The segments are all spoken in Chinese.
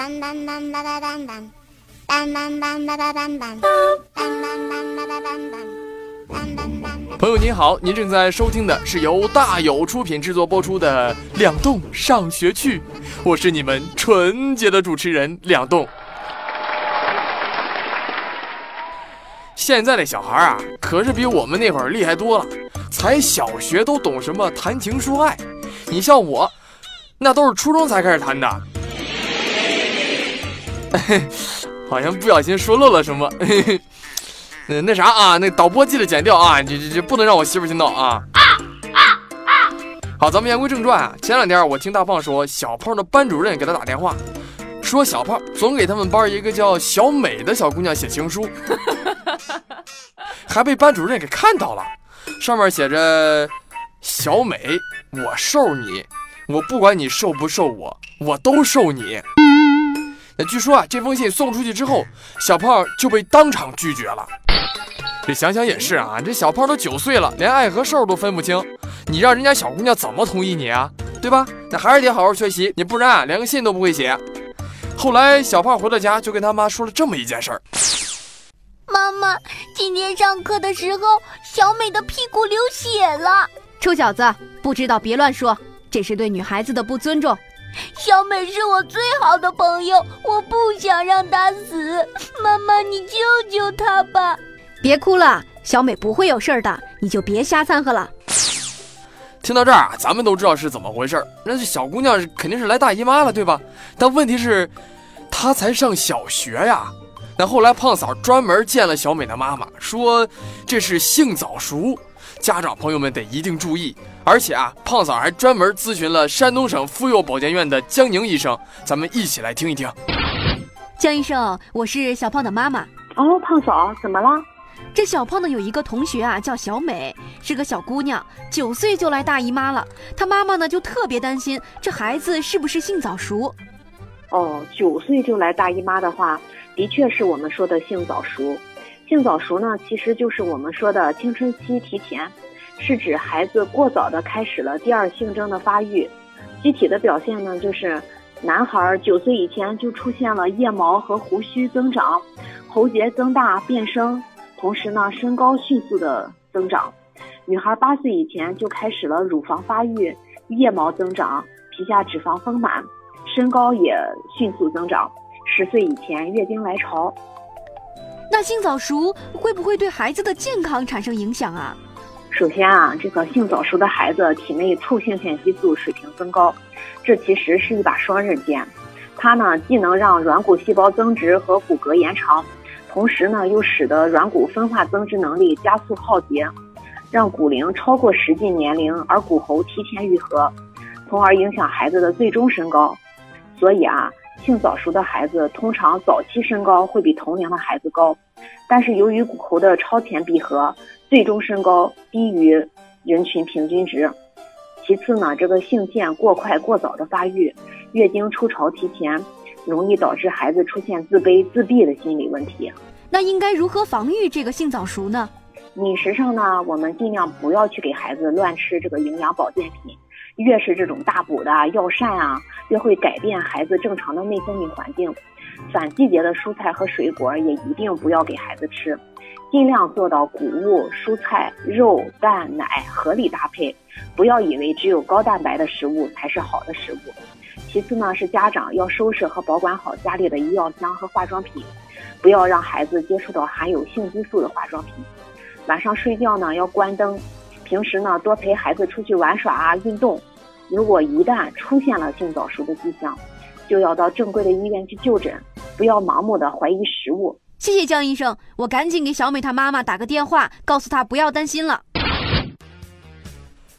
当当当当当当当，当当当当当当当，当当当当当当当。朋友您好，您正在收听的是由大有出品制作播出的《两栋上学去》，我是你们纯洁的主持人两栋。现在的小孩啊，可是比我们那会儿厉害多了，才小学都懂什么谈情说爱。你像我，那都是初中才开始谈的。好像不小心说漏了什么。那那啥啊，那导播记得剪掉啊，这这这不能让我媳妇听到啊。好，咱们言归正传啊。前两天我听大胖说，小胖的班主任给他打电话，说小胖总给他们班一个叫小美的小姑娘写情书，还被班主任给看到了，上面写着：“小美，我受你，我不管你受不受我，我都受你。”那据说啊，这封信送出去之后，小胖就被当场拒绝了。这想想也是啊，这小胖都九岁了，连爱和受都分不清，你让人家小姑娘怎么同意你啊？对吧？那还是得好好学习，你不然啊，连个信都不会写。后来小胖回到家，就跟他妈说了这么一件事儿：妈妈，今天上课的时候，小美的屁股流血了。臭小子，不知道别乱说，这是对女孩子的不尊重。小美是我最好的朋友，我不想让她死。妈妈，你救救她吧。别哭了，小美不会有事的，你就别瞎掺和了。听到这儿啊，咱们都知道是怎么回事那这小姑娘肯定是来大姨妈了，对吧？但问题是，她才上小学呀。那后来胖嫂专门见了小美的妈妈，说这是性早熟，家长朋友们得一定注意。而且啊，胖嫂还专门咨询了山东省妇幼保健院的江宁医生，咱们一起来听一听。江医生，我是小胖的妈妈。哦，胖嫂，怎么了？这小胖呢有一个同学啊，叫小美，是个小姑娘，九岁就来大姨妈了。她妈妈呢就特别担心这孩子是不是性早熟。哦，九岁就来大姨妈的话，的确是我们说的性早熟。性早熟呢，其实就是我们说的青春期提前，是指孩子过早的开始了第二性征的发育。具体的表现呢，就是男孩九岁以前就出现了腋毛和胡须增长，喉结增大变声。同时呢，身高迅速的增长，女孩八岁以前就开始了乳房发育，腋毛增长，皮下脂肪丰满，身高也迅速增长。十岁以前月经来潮。性早熟会不会对孩子的健康产生影响啊？首先啊，这个性早熟的孩子体内促性腺激素水平增高，这其实是一把双刃剑，它呢既能让软骨细胞增殖和骨骼延长。同时呢，又使得软骨分化增殖能力加速耗竭，让骨龄超过实际年龄，而骨骺提前愈合，从而影响孩子的最终身高。所以啊，性早熟的孩子通常早期身高会比同龄的孩子高，但是由于骨骺的超前闭合，最终身高低于人群平均值。其次呢，这个性腺过快过早的发育，月经初潮提前。容易导致孩子出现自卑、自闭的心理问题。那应该如何防御这个性早熟呢？饮食上呢，我们尽量不要去给孩子乱吃这个营养保健品，越是这种大补的药膳啊，越会改变孩子正常的内分泌环境。反季节的蔬菜和水果也一定不要给孩子吃，尽量做到谷物、蔬菜、肉、蛋、奶合理搭配，不要以为只有高蛋白的食物才是好的食物。其次呢，是家长要收拾和保管好家里的医药箱和化妆品，不要让孩子接触到含有性激素的化妆品。晚上睡觉呢要关灯，平时呢多陪孩子出去玩耍啊运动。如果一旦出现了性早熟的迹象，就要到正规的医院去就诊，不要盲目的怀疑食物。谢谢江医生，我赶紧给小美她妈妈打个电话，告诉她不要担心了。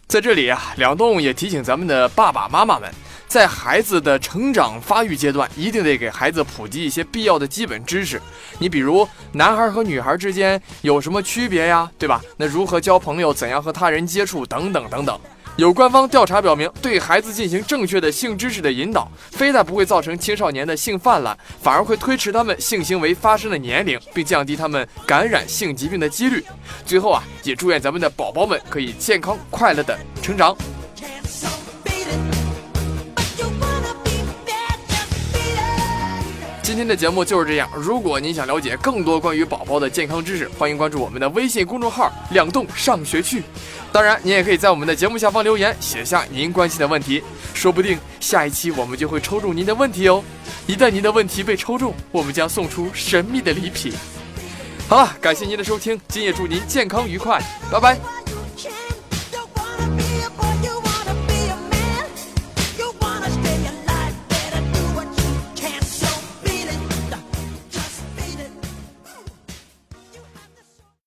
在这里啊，两栋也提醒咱们的爸爸妈妈们。在孩子的成长发育阶段，一定得给孩子普及一些必要的基本知识。你比如，男孩和女孩之间有什么区别呀？对吧？那如何交朋友？怎样和他人接触？等等等等。有官方调查表明，对孩子进行正确的性知识的引导，非但不会造成青少年的性泛滥，反而会推迟他们性行为发生的年龄，并降低他们感染性疾病的几率。最后啊，也祝愿咱们的宝宝们可以健康快乐的成长。今天的节目就是这样。如果您想了解更多关于宝宝的健康知识，欢迎关注我们的微信公众号“两栋上学去”。当然，您也可以在我们的节目下方留言，写下您关心的问题，说不定下一期我们就会抽中您的问题哦。一旦您的问题被抽中，我们将送出神秘的礼品。好了，感谢您的收听，今夜祝您健康愉快，拜拜。